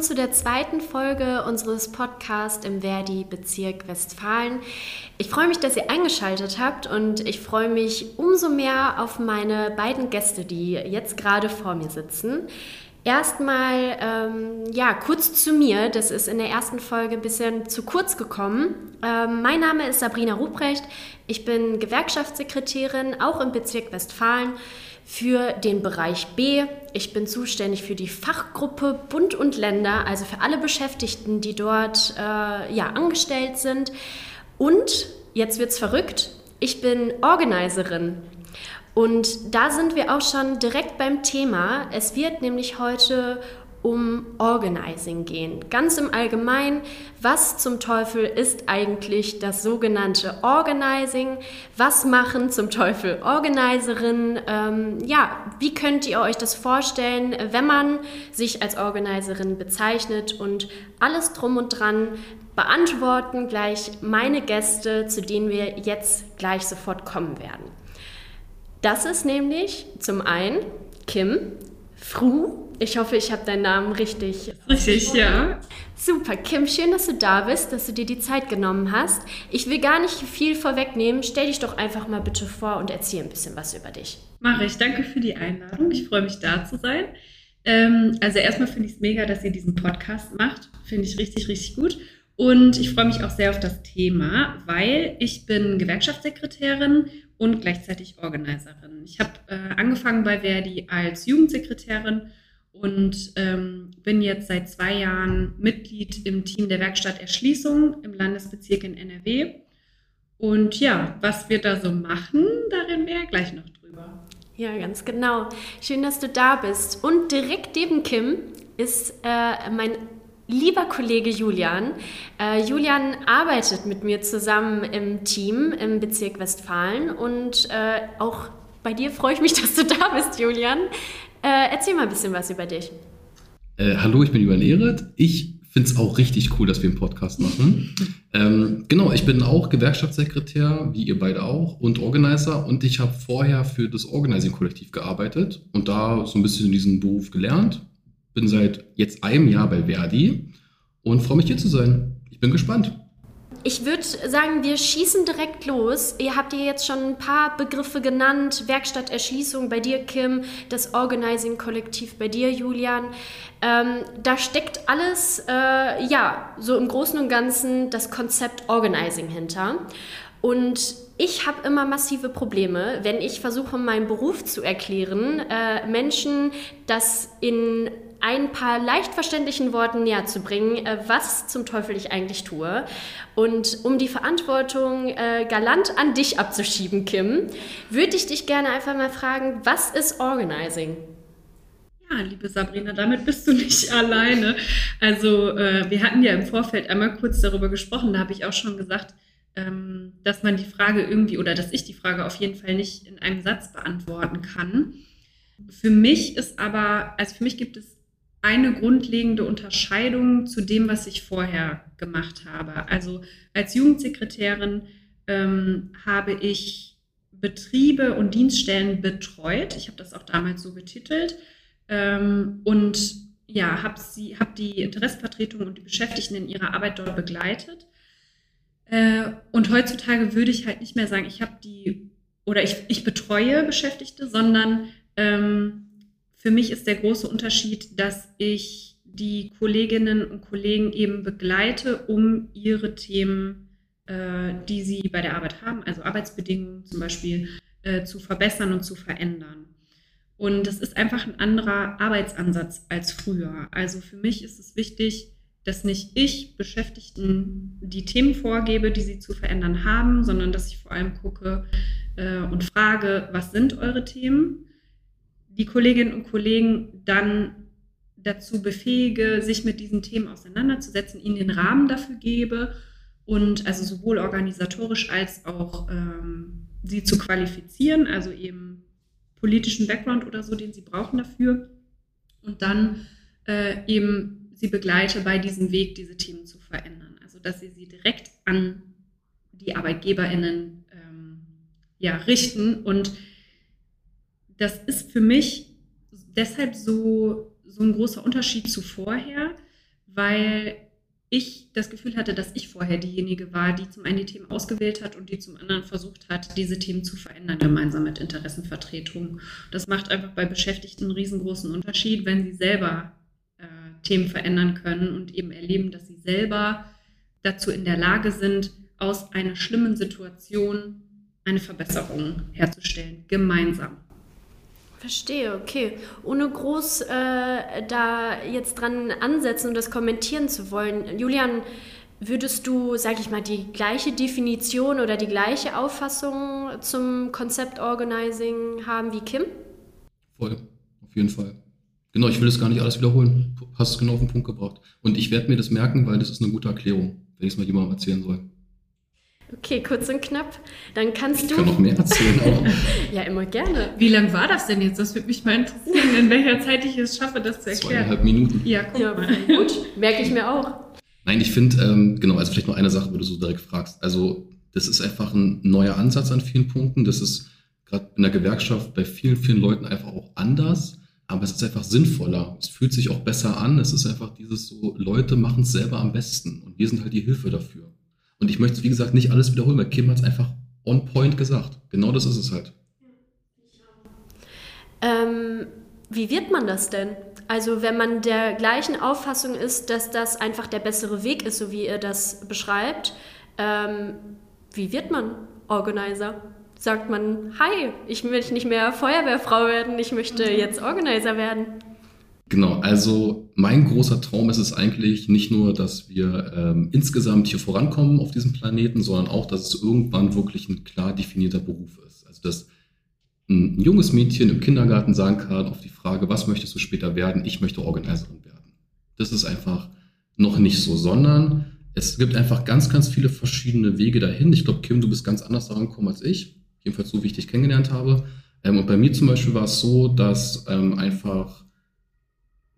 willkommen zu der zweiten Folge unseres Podcasts im Verdi Bezirk Westfalen. Ich freue mich, dass ihr eingeschaltet habt und ich freue mich umso mehr auf meine beiden Gäste, die jetzt gerade vor mir sitzen. Erstmal, ähm, ja, kurz zu mir. Das ist in der ersten Folge ein bisschen zu kurz gekommen. Ähm, mein Name ist Sabrina Ruprecht. Ich bin Gewerkschaftssekretärin, auch im Bezirk Westfalen für den Bereich B. Ich bin zuständig für die Fachgruppe Bund und Länder, also für alle Beschäftigten, die dort äh, ja, angestellt sind. Und jetzt wird's verrückt. Ich bin Organizerin. Und da sind wir auch schon direkt beim Thema. Es wird nämlich heute um Organizing gehen. Ganz im Allgemeinen, was zum Teufel ist eigentlich das sogenannte Organizing? Was machen zum Teufel Organizerinnen? Ähm, ja, wie könnt ihr euch das vorstellen, wenn man sich als Organizerin bezeichnet und alles drum und dran beantworten gleich meine Gäste, zu denen wir jetzt gleich sofort kommen werden. Das ist nämlich zum einen Kim, Fru, ich hoffe, ich habe deinen Namen richtig. Richtig, ja. Super, Kim, schön, dass du da bist, dass du dir die Zeit genommen hast. Ich will gar nicht viel vorwegnehmen. Stell dich doch einfach mal bitte vor und erzähl ein bisschen was über dich. Mache ich. Danke für die Einladung. Ich freue mich, da zu sein. Ähm, also erstmal finde ich es mega, dass ihr diesen Podcast macht. Finde ich richtig, richtig gut. Und ich freue mich auch sehr auf das Thema, weil ich bin Gewerkschaftssekretärin und gleichzeitig Organizerin. Ich habe äh, angefangen bei Verdi als Jugendsekretärin und ähm, bin jetzt seit zwei Jahren Mitglied im Team der Werkstatt Erschließung im Landesbezirk in NRW. Und ja, was wir da so machen, da reden wir ja gleich noch drüber. Ja, ganz genau. Schön, dass du da bist. Und direkt neben Kim ist äh, mein lieber Kollege Julian. Äh, Julian arbeitet mit mir zusammen im Team im Bezirk Westfalen und äh, auch bei dir freue ich mich, dass du da bist, Julian. Äh, erzähl mal ein bisschen was über dich. Äh, hallo, ich bin Julian Ehret. Ich finde es auch richtig cool, dass wir einen Podcast machen. ähm, genau, ich bin auch Gewerkschaftssekretär, wie ihr beide auch, und Organizer. Und ich habe vorher für das Organizing-Kollektiv gearbeitet und da so ein bisschen diesen Beruf gelernt. Bin seit jetzt einem Jahr bei Verdi und freue mich hier zu sein. Ich bin gespannt. Ich würde sagen, wir schießen direkt los. Ihr habt ja jetzt schon ein paar Begriffe genannt. Werkstatterschließung bei dir, Kim, das Organizing-Kollektiv bei dir, Julian. Ähm, da steckt alles, äh, ja, so im Großen und Ganzen das Konzept Organizing hinter. Und ich habe immer massive Probleme, wenn ich versuche, meinen Beruf zu erklären, äh, Menschen das in ein paar leicht verständlichen Worten näher zu bringen, äh, was zum Teufel ich eigentlich tue. Und um die Verantwortung äh, galant an dich abzuschieben, Kim, würde ich dich gerne einfach mal fragen, was ist Organizing? Ja, liebe Sabrina, damit bist du nicht alleine. Also äh, wir hatten ja im Vorfeld einmal kurz darüber gesprochen, da habe ich auch schon gesagt, ähm, dass man die Frage irgendwie oder dass ich die Frage auf jeden Fall nicht in einem Satz beantworten kann. Für mich ist aber, also für mich gibt es eine grundlegende Unterscheidung zu dem, was ich vorher gemacht habe. Also als Jugendsekretärin ähm, habe ich Betriebe und Dienststellen betreut. Ich habe das auch damals so betitelt. Ähm, und ja, habe hab die Interessensvertretung und die Beschäftigten in ihrer Arbeit dort begleitet. Äh, und heutzutage würde ich halt nicht mehr sagen, ich habe die oder ich, ich betreue Beschäftigte, sondern ähm, für mich ist der große Unterschied, dass ich die Kolleginnen und Kollegen eben begleite, um ihre Themen, äh, die sie bei der Arbeit haben, also Arbeitsbedingungen zum Beispiel, äh, zu verbessern und zu verändern. Und das ist einfach ein anderer Arbeitsansatz als früher. Also für mich ist es wichtig, dass nicht ich Beschäftigten die Themen vorgebe, die sie zu verändern haben, sondern dass ich vor allem gucke äh, und frage, was sind eure Themen? Die Kolleginnen und Kollegen dann dazu befähige, sich mit diesen Themen auseinanderzusetzen, ihnen den Rahmen dafür gebe und also sowohl organisatorisch als auch ähm, sie zu qualifizieren, also eben politischen Background oder so, den sie brauchen dafür und dann äh, eben sie begleite bei diesem Weg, diese Themen zu verändern. Also dass sie sie direkt an die ArbeitgeberInnen ähm, ja, richten und das ist für mich deshalb so, so ein großer Unterschied zu vorher, weil ich das Gefühl hatte, dass ich vorher diejenige war, die zum einen die Themen ausgewählt hat und die zum anderen versucht hat, diese Themen zu verändern, gemeinsam mit Interessenvertretungen. Das macht einfach bei Beschäftigten einen riesengroßen Unterschied, wenn sie selber äh, Themen verändern können und eben erleben, dass sie selber dazu in der Lage sind, aus einer schlimmen Situation eine Verbesserung herzustellen, gemeinsam. Verstehe, okay. Ohne groß äh, da jetzt dran ansetzen und das kommentieren zu wollen. Julian, würdest du, sag ich mal, die gleiche Definition oder die gleiche Auffassung zum Konzept Organizing haben wie Kim? Voll, auf jeden Fall. Genau, ich will das gar nicht alles wiederholen. Hast es genau auf den Punkt gebracht. Und ich werde mir das merken, weil das ist eine gute Erklärung, wenn ich es mal jemandem erzählen soll. Okay, kurz und knapp. Dann kannst ich du. kann noch mehr erzählen, aber. ja, immer gerne. Wie lang war das denn jetzt? Das würde mich mal interessieren, in welcher Zeit ich es schaffe, das zu erklären. Zweieinhalb Minuten. Ja, guck Ja, mal. gut. Merke ich mir auch. Nein, ich finde, ähm, genau, also vielleicht noch eine Sache, wo du so direkt fragst. Also, das ist einfach ein neuer Ansatz an vielen Punkten. Das ist gerade in der Gewerkschaft bei vielen, vielen Leuten einfach auch anders. Aber es ist einfach sinnvoller. Es fühlt sich auch besser an. Es ist einfach dieses so, Leute machen es selber am besten. Und wir sind halt die Hilfe dafür. Und ich möchte, es, wie gesagt, nicht alles wiederholen, weil Kim hat es einfach on point gesagt. Genau das ist es halt. Ähm, wie wird man das denn? Also wenn man der gleichen Auffassung ist, dass das einfach der bessere Weg ist, so wie ihr das beschreibt, ähm, wie wird man Organizer? Sagt man, hi, ich möchte nicht mehr Feuerwehrfrau werden, ich möchte jetzt Organizer werden. Genau, also mein großer Traum ist es eigentlich nicht nur, dass wir ähm, insgesamt hier vorankommen auf diesem Planeten, sondern auch, dass es irgendwann wirklich ein klar definierter Beruf ist. Also dass ein junges Mädchen im Kindergarten sagen kann auf die Frage, was möchtest du später werden? Ich möchte Organiserin werden. Das ist einfach noch nicht so, sondern es gibt einfach ganz, ganz viele verschiedene Wege dahin. Ich glaube, Kim, du bist ganz anders daran gekommen als ich. Jedenfalls so, wie ich dich kennengelernt habe. Ähm, und bei mir zum Beispiel war es so, dass ähm, einfach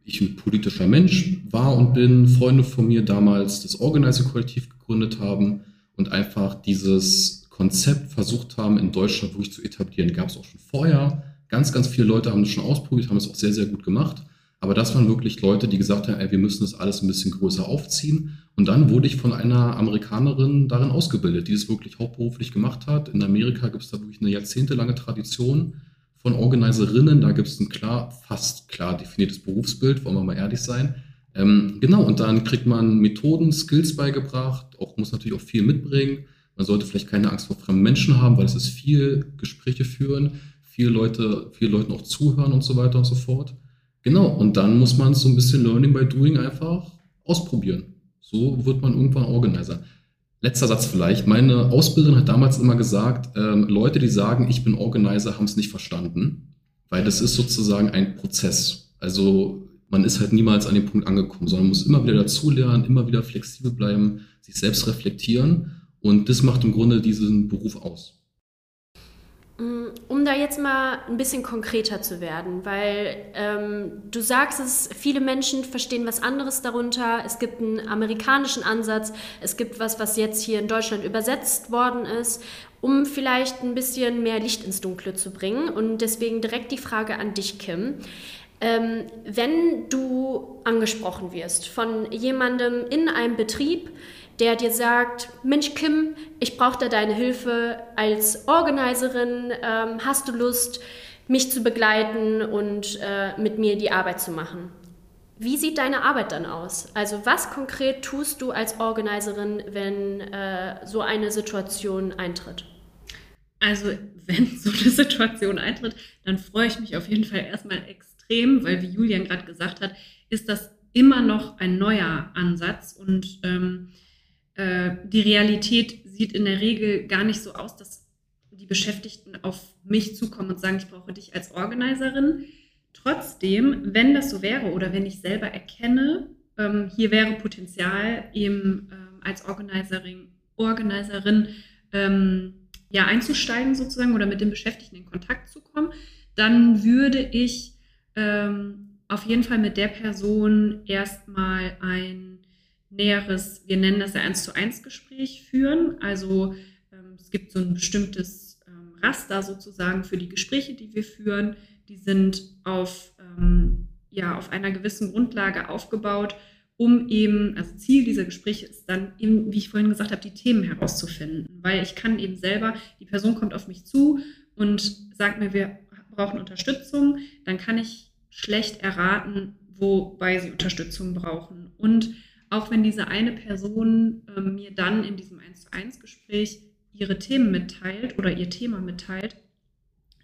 ich ein politischer Mensch war und bin, Freunde von mir damals das Organizer-Kollektiv gegründet haben und einfach dieses Konzept versucht haben, in Deutschland wirklich zu etablieren. Gab es auch schon vorher. Ganz, ganz viele Leute haben das schon ausprobiert, haben es auch sehr, sehr gut gemacht. Aber das waren wirklich Leute, die gesagt haben, ey, wir müssen das alles ein bisschen größer aufziehen. Und dann wurde ich von einer Amerikanerin darin ausgebildet, die es wirklich hauptberuflich gemacht hat. In Amerika gibt es da wirklich eine jahrzehntelange Tradition von Organiserinnen. Da gibt es ein klar, fast klar definiertes Berufsbild, wollen wir mal ehrlich sein. Ähm, genau, und dann kriegt man Methoden, Skills beigebracht, auch muss natürlich auch viel mitbringen. Man sollte vielleicht keine Angst vor fremden Menschen haben, weil es ist viel Gespräche führen, viele Leute, viele Leuten auch zuhören und so weiter und so fort. Genau, und dann muss man so ein bisschen Learning by Doing einfach ausprobieren. So wird man irgendwann Organizer. Letzter Satz vielleicht. Meine Ausbilderin hat damals immer gesagt, ähm, Leute, die sagen, ich bin Organizer, haben es nicht verstanden, weil das ist sozusagen ein Prozess. Also man ist halt niemals an dem Punkt angekommen, sondern muss immer wieder dazulernen, immer wieder flexibel bleiben, sich selbst reflektieren und das macht im Grunde diesen Beruf aus. Um da jetzt mal ein bisschen konkreter zu werden, weil ähm, du sagst es, viele Menschen verstehen was anderes darunter. Es gibt einen amerikanischen Ansatz, es gibt was, was jetzt hier in Deutschland übersetzt worden ist, um vielleicht ein bisschen mehr Licht ins Dunkle zu bringen. Und deswegen direkt die Frage an dich, Kim. Ähm, wenn du angesprochen wirst von jemandem in einem Betrieb, der dir sagt, Mensch Kim, ich brauche da deine Hilfe als Organiserin, ähm, hast du Lust, mich zu begleiten und äh, mit mir die Arbeit zu machen? Wie sieht deine Arbeit dann aus? Also was konkret tust du als Organiserin, wenn äh, so eine Situation eintritt? Also wenn so eine Situation eintritt, dann freue ich mich auf jeden Fall erstmal extrem, weil wie Julian gerade gesagt hat, ist das immer noch ein neuer Ansatz und ähm, äh, die Realität sieht in der Regel gar nicht so aus, dass die Beschäftigten auf mich zukommen und sagen, ich brauche dich als Organiserin. Trotzdem, wenn das so wäre oder wenn ich selber erkenne, ähm, hier wäre Potenzial eben ähm, als Organiserin, Organiserin ähm, ja, einzusteigen sozusagen oder mit den Beschäftigten in Kontakt zu kommen, dann würde ich ähm, auf jeden Fall mit der Person erstmal ein näheres, wir nennen das ja 1 zu 1 Gespräch führen. Also ähm, es gibt so ein bestimmtes ähm, Raster sozusagen für die Gespräche, die wir führen. Die sind auf ähm, ja auf einer gewissen Grundlage aufgebaut, um eben, also Ziel dieser Gespräche ist dann eben, wie ich vorhin gesagt habe, die Themen herauszufinden, weil ich kann eben selber, die Person kommt auf mich zu und sagt mir, wir brauchen Unterstützung, dann kann ich schlecht erraten, wobei sie Unterstützung brauchen. Und auch wenn diese eine Person äh, mir dann in diesem 1 zu 1 Gespräch ihre Themen mitteilt oder ihr Thema mitteilt,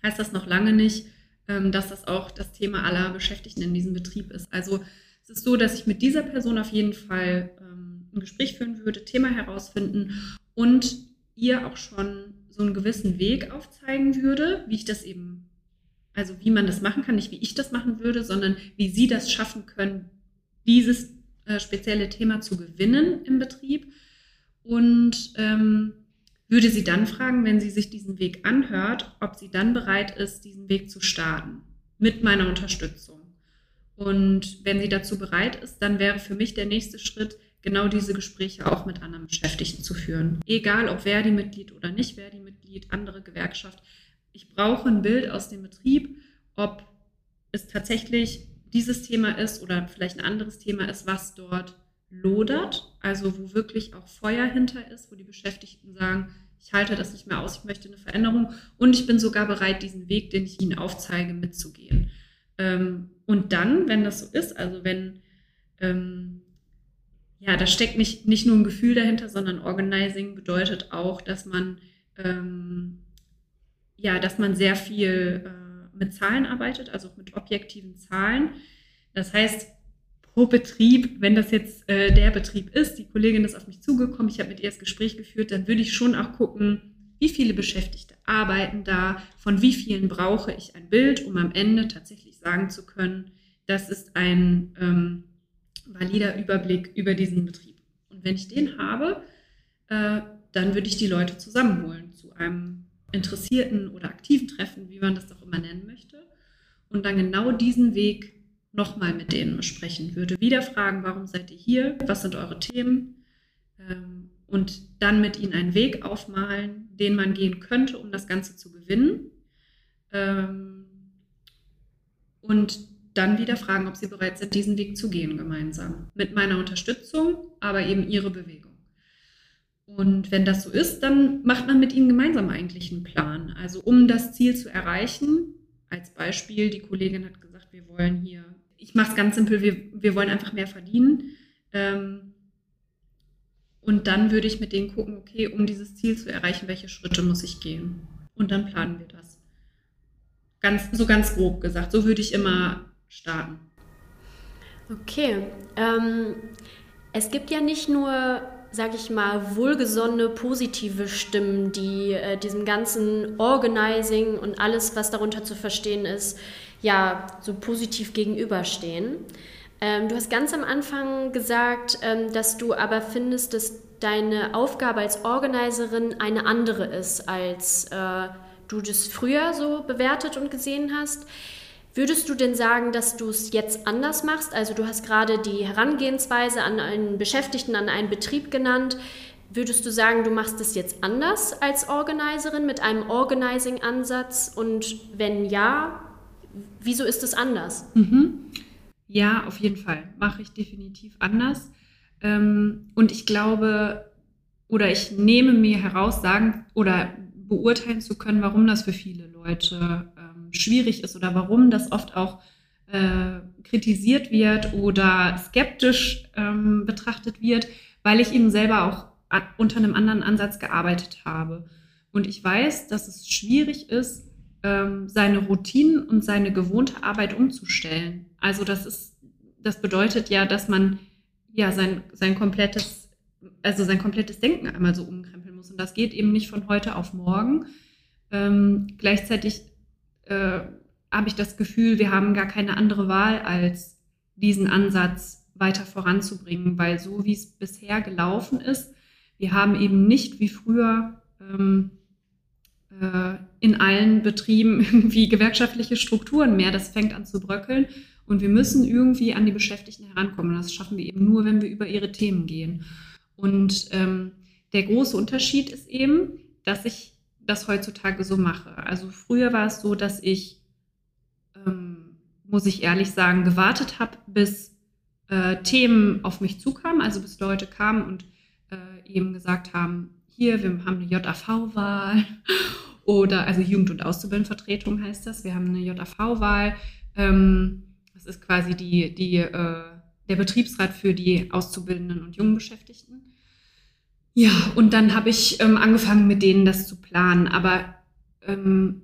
heißt das noch lange nicht, ähm, dass das auch das Thema aller Beschäftigten in diesem Betrieb ist. Also es ist so, dass ich mit dieser Person auf jeden Fall ähm, ein Gespräch führen würde, Thema herausfinden und ihr auch schon so einen gewissen Weg aufzeigen würde, wie ich das eben, also wie man das machen kann, nicht wie ich das machen würde, sondern wie sie das schaffen können, dieses äh, spezielle Thema zu gewinnen im Betrieb. Und ähm, würde sie dann fragen, wenn sie sich diesen Weg anhört, ob sie dann bereit ist, diesen Weg zu starten mit meiner Unterstützung. Und wenn sie dazu bereit ist, dann wäre für mich der nächste Schritt, genau diese Gespräche auch mit anderen Beschäftigten zu führen. Egal ob Verdi-Mitglied oder nicht Verdi-Mitglied, andere Gewerkschaft. Ich brauche ein Bild aus dem Betrieb, ob es tatsächlich dieses Thema ist oder vielleicht ein anderes Thema ist, was dort lodert, also wo wirklich auch Feuer hinter ist, wo die Beschäftigten sagen, ich halte das nicht mehr aus, ich möchte eine Veränderung und ich bin sogar bereit, diesen Weg, den ich ihnen aufzeige, mitzugehen. Ähm, und dann, wenn das so ist, also wenn, ähm, ja, da steckt nicht, nicht nur ein Gefühl dahinter, sondern Organizing bedeutet auch, dass man, ähm, ja, dass man sehr viel äh, mit Zahlen arbeitet, also mit objektiven Zahlen. Das heißt, pro Betrieb, wenn das jetzt äh, der Betrieb ist, die Kollegin ist auf mich zugekommen, ich habe mit ihr das Gespräch geführt, dann würde ich schon auch gucken, wie viele Beschäftigte arbeiten da, von wie vielen brauche ich ein Bild, um am Ende tatsächlich sagen zu können, das ist ein ähm, valider Überblick über diesen Betrieb. Und wenn ich den habe, äh, dann würde ich die Leute zusammenholen zu einem interessierten oder aktiven Treffen, wie man das doch immer nennen möchte, und dann genau diesen Weg nochmal mit denen besprechen würde. Wieder fragen, warum seid ihr hier? Was sind eure Themen? Ähm, und dann mit ihnen einen Weg aufmalen, den man gehen könnte, um das Ganze zu gewinnen. Ähm, und dann wieder fragen, ob sie bereit sind, diesen Weg zu gehen gemeinsam. Mit meiner Unterstützung, aber eben ihre Bewegung. Und wenn das so ist, dann macht man mit ihnen gemeinsam eigentlich einen Plan. Also um das Ziel zu erreichen, als Beispiel, die Kollegin hat gesagt, wir wollen hier ich mache es ganz simpel, wir, wir wollen einfach mehr verdienen. Ähm, und dann würde ich mit denen gucken, okay, um dieses Ziel zu erreichen, welche Schritte muss ich gehen? Und dann planen wir das. Ganz, so ganz grob gesagt. So würde ich immer starten. Okay. Ähm, es gibt ja nicht nur, sag ich mal, wohlgesonnene, positive Stimmen, die äh, diesem ganzen Organizing und alles, was darunter zu verstehen ist, ja so positiv gegenüberstehen. Ähm, du hast ganz am Anfang gesagt, ähm, dass du aber findest, dass deine Aufgabe als Organiserin eine andere ist, als äh, du das früher so bewertet und gesehen hast. Würdest du denn sagen, dass du es jetzt anders machst? Also du hast gerade die Herangehensweise an einen Beschäftigten, an einen Betrieb genannt. Würdest du sagen, du machst es jetzt anders als Organiserin mit einem Organizing-Ansatz? Und wenn ja, Wieso ist es anders? Mhm. Ja, auf jeden Fall. Mache ich definitiv anders. Ähm, und ich glaube, oder ich nehme mir heraus, sagen oder beurteilen zu können, warum das für viele Leute schwierig ist oder warum das oft auch äh, kritisiert wird oder skeptisch ähm, betrachtet wird, weil ich eben selber auch unter einem anderen Ansatz gearbeitet habe. Und ich weiß, dass es schwierig ist, ähm, seine Routinen und seine gewohnte Arbeit umzustellen. Also das ist, das bedeutet ja, dass man ja sein, sein komplettes, also sein komplettes Denken einmal so umkrempeln muss. Und das geht eben nicht von heute auf morgen. Ähm, gleichzeitig äh, habe ich das Gefühl, wir haben gar keine andere Wahl, als diesen Ansatz weiter voranzubringen, weil so wie es bisher gelaufen ist, wir haben eben nicht wie früher ähm, äh, in allen Betrieben irgendwie gewerkschaftliche Strukturen mehr. Das fängt an zu bröckeln. Und wir müssen irgendwie an die Beschäftigten herankommen. Das schaffen wir eben nur, wenn wir über ihre Themen gehen. Und ähm, der große Unterschied ist eben, dass ich das heutzutage so mache. Also früher war es so, dass ich ähm, muss ich ehrlich sagen, gewartet habe, bis äh, Themen auf mich zukamen, also bis Leute kamen und äh, eben gesagt haben, hier, wir haben eine JAV-Wahl oder, also Jugend- und Auszubildendenvertretung heißt das, wir haben eine JAV-Wahl. Ähm, das ist quasi die, die, äh, der Betriebsrat für die Auszubildenden und jungen Beschäftigten. Ja, und dann habe ich ähm, angefangen, mit denen das zu planen. Aber ähm,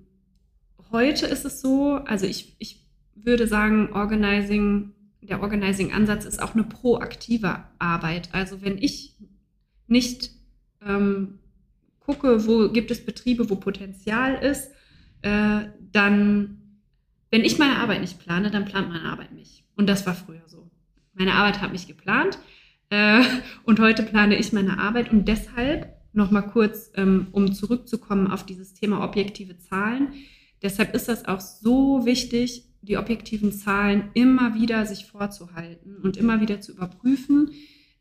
heute ist es so, also ich, ich würde sagen, Organizing, der Organizing-Ansatz ist auch eine proaktive Arbeit. Also wenn ich nicht ähm, gucke, wo gibt es Betriebe, wo Potenzial ist, äh, dann, wenn ich meine Arbeit nicht plane, dann plant meine Arbeit mich. Und das war früher so. Meine Arbeit hat mich geplant äh, und heute plane ich meine Arbeit und deshalb nochmal kurz, ähm, um zurückzukommen auf dieses Thema objektive Zahlen. Deshalb ist das auch so wichtig, die objektiven Zahlen immer wieder sich vorzuhalten und immer wieder zu überprüfen,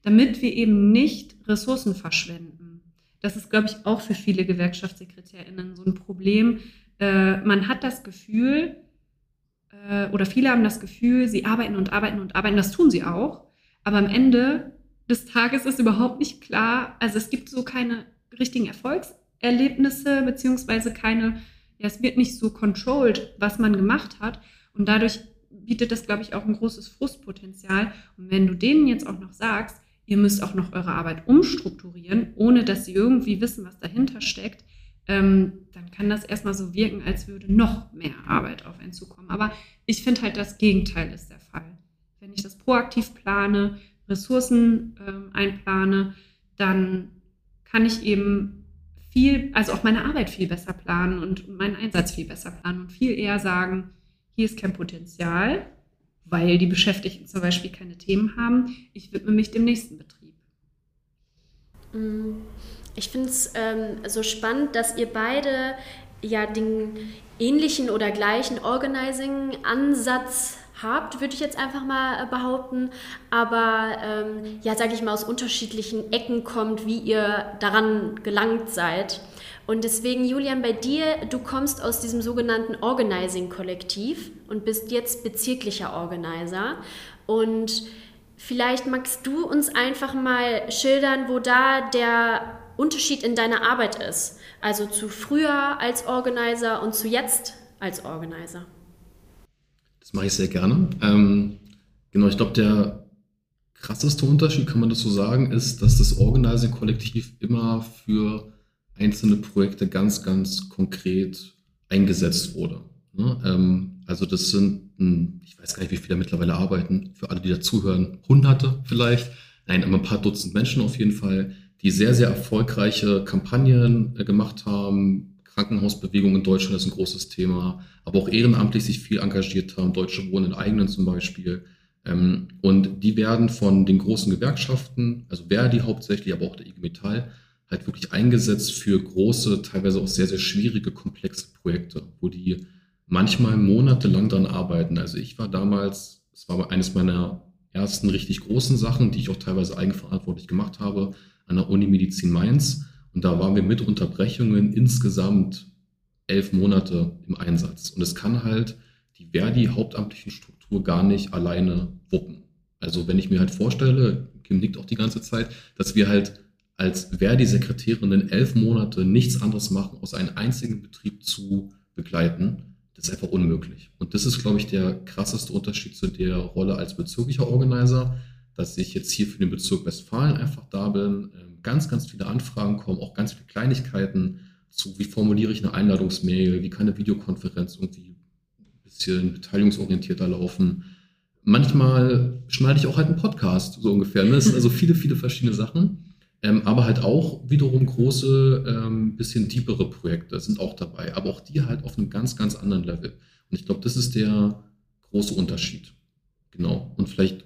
damit wir eben nicht Ressourcen verschwenden. Das ist, glaube ich, auch für viele GewerkschaftssekretärInnen so ein Problem. Äh, man hat das Gefühl, äh, oder viele haben das Gefühl, sie arbeiten und arbeiten und arbeiten. Das tun sie auch. Aber am Ende des Tages ist überhaupt nicht klar, also es gibt so keine richtigen Erfolgserlebnisse, beziehungsweise keine, ja, es wird nicht so controlled, was man gemacht hat. Und dadurch bietet das, glaube ich, auch ein großes Frustpotenzial. Und wenn du denen jetzt auch noch sagst, ihr müsst auch noch eure Arbeit umstrukturieren, ohne dass sie irgendwie wissen, was dahinter steckt, ähm, dann kann das erstmal so wirken, als würde noch mehr Arbeit auf einen zukommen. Aber ich finde halt, das Gegenteil ist der Fall. Wenn ich das proaktiv plane, Ressourcen ähm, einplane, dann kann ich eben viel, also auch meine Arbeit viel besser planen und meinen Einsatz viel besser planen und viel eher sagen, hier ist kein Potenzial, weil die Beschäftigten zum Beispiel keine Themen haben. Ich widme mich dem nächsten Betrieb. Mm, ich finde es ähm, so spannend, dass ihr beide ja den ähnlichen oder gleichen Organizing-Ansatz habt, würde ich jetzt einfach mal äh, behaupten, aber ähm, ja, sage ich mal, aus unterschiedlichen Ecken kommt, wie ihr daran gelangt seid. Und deswegen, Julian, bei dir, du kommst aus diesem sogenannten Organizing-Kollektiv und bist jetzt bezirklicher Organizer. Und vielleicht magst du uns einfach mal schildern, wo da der Unterschied in deiner Arbeit ist. Also zu früher als Organizer und zu jetzt als Organizer. Das mache ich sehr gerne. Ähm, genau, ich glaube, der krasseste Unterschied, kann man das so sagen, ist, dass das Organizing-Kollektiv immer für einzelne Projekte ganz, ganz konkret eingesetzt wurde. Ne? Ähm, also das sind, ich weiß gar nicht, wie viele mittlerweile arbeiten, für alle, die dazuhören, hunderte vielleicht, nein, aber ein paar Dutzend Menschen auf jeden Fall, die sehr, sehr erfolgreiche Kampagnen äh, gemacht haben. Krankenhausbewegung in Deutschland ist ein großes Thema, aber auch ehrenamtlich sich viel engagiert haben, Deutsche Wohnen in eigenen zum Beispiel. Ähm, und die werden von den großen Gewerkschaften, also Verdi hauptsächlich, aber auch der IG Metall, halt wirklich eingesetzt für große, teilweise auch sehr, sehr schwierige, komplexe Projekte, wo die manchmal monatelang dran arbeiten. Also ich war damals, es war eines meiner ersten richtig großen Sachen, die ich auch teilweise eigenverantwortlich gemacht habe, an der Uni Medizin Mainz. Und da waren wir mit Unterbrechungen insgesamt elf Monate im Einsatz. Und es kann halt die Verdi-hauptamtlichen Struktur gar nicht alleine wuppen. Also wenn ich mir halt vorstelle, Kim nickt auch die ganze Zeit, dass wir halt als Verdi-Sekretärin elf Monate nichts anderes machen, aus einem einzigen Betrieb zu begleiten, das ist einfach unmöglich. Und das ist, glaube ich, der krasseste Unterschied zu der Rolle als bezirklicher Organizer, dass ich jetzt hier für den Bezirk Westfalen einfach da bin, ähm, ganz, ganz viele Anfragen kommen, auch ganz viele Kleinigkeiten zu, wie formuliere ich eine Einladungsmail, wie kann eine Videokonferenz irgendwie ein bisschen beteiligungsorientierter laufen. Manchmal schneide ich auch halt einen Podcast, so ungefähr. Das sind also viele, viele verschiedene Sachen. Ähm, aber halt auch wiederum große, ähm, bisschen tiefere Projekte sind auch dabei, aber auch die halt auf einem ganz, ganz anderen Level. Und ich glaube, das ist der große Unterschied. Genau. Und vielleicht,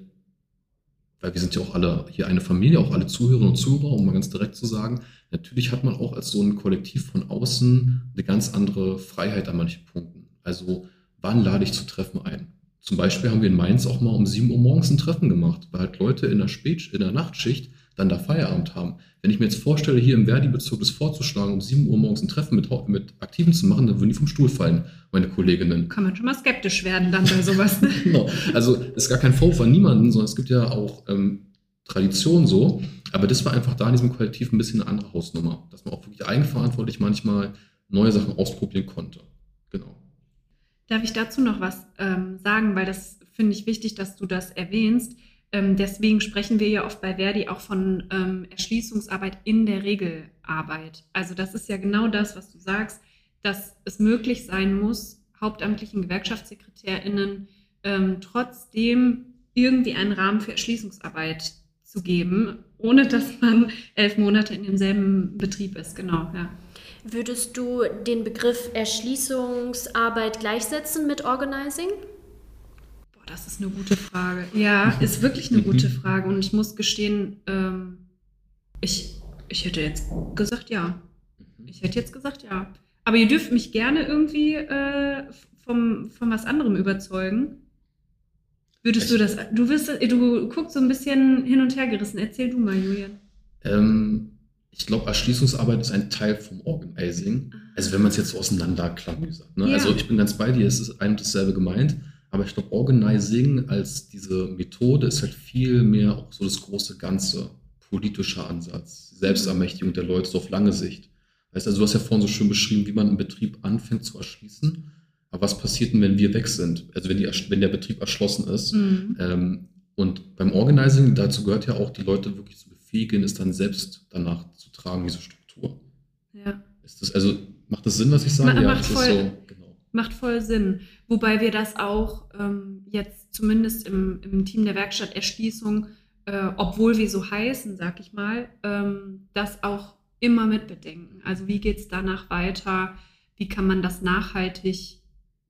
weil wir sind ja auch alle hier eine Familie, auch alle Zuhörerinnen und Zuhörer, um mal ganz direkt zu sagen, natürlich hat man auch als so ein Kollektiv von außen eine ganz andere Freiheit an manchen Punkten. Also, wann lade ich zu Treffen ein? Zum Beispiel haben wir in Mainz auch mal um 7 Uhr morgens ein Treffen gemacht, weil halt Leute in der Spät, in der Nachtschicht dann da Feierabend haben. Wenn ich mir jetzt vorstelle, hier im Verdi-Bezirk das vorzuschlagen, um 7 Uhr morgens ein Treffen mit, mit Aktiven zu machen, dann würden die vom Stuhl fallen, meine Kolleginnen. Kann man schon mal skeptisch werden dann bei sowas. Ne? genau. Also es ist gar kein Vorwurf an niemanden, sondern es gibt ja auch ähm, Tradition so. Aber das war einfach da in diesem Kollektiv ein bisschen eine andere Hausnummer, dass man auch wirklich eigenverantwortlich manchmal neue Sachen ausprobieren konnte. Genau. Darf ich dazu noch was ähm, sagen, weil das finde ich wichtig, dass du das erwähnst. Ähm, deswegen sprechen wir ja oft bei Verdi auch von ähm, Erschließungsarbeit in der Regelarbeit. Also das ist ja genau das, was du sagst, dass es möglich sein muss, hauptamtlichen GewerkschaftssekretärInnen ähm, trotzdem irgendwie einen Rahmen für Erschließungsarbeit zu geben, ohne dass man elf Monate in demselben Betrieb ist. Genau, ja. Würdest du den Begriff Erschließungsarbeit gleichsetzen mit Organizing? Das ist eine gute Frage. Ja, ist wirklich eine gute Frage. Und ich muss gestehen, ähm, ich, ich hätte jetzt gesagt ja. Ich hätte jetzt gesagt ja. Aber ihr dürft mich gerne irgendwie äh, vom, von was anderem überzeugen. Würdest du das, du wirst, du guckst so ein bisschen hin und her gerissen. Erzähl du mal, Julian. Ähm, ich glaube, Erschließungsarbeit ist ein Teil vom Organizing. Also wenn man es jetzt so auseinanderklamüsert. Ne? Ja. Also ich bin ganz bei dir, es ist ein und dasselbe gemeint. Aber ich glaube, Organizing als diese Methode ist halt viel mehr auch so das große Ganze, politischer Ansatz, Selbstermächtigung der Leute so auf lange Sicht. Weißt, also du hast ja vorhin so schön beschrieben, wie man einen Betrieb anfängt zu erschließen. Aber was passiert denn, wenn wir weg sind? Also wenn, die, wenn der Betrieb erschlossen ist. Mhm. Ähm, und beim Organizing, dazu gehört ja auch, die Leute wirklich zu befähigen, es dann selbst danach zu tragen, diese Struktur. Ja. Ist das, also macht das Sinn, was ich sage? Ma ja, macht, voll, so. Macht voll Sinn. Wobei wir das auch ähm, jetzt zumindest im, im Team der Werkstatt Erschließung, äh, obwohl wir so heißen, sag ich mal, ähm, das auch immer mit bedenken. Also wie geht es danach weiter? Wie kann man das nachhaltig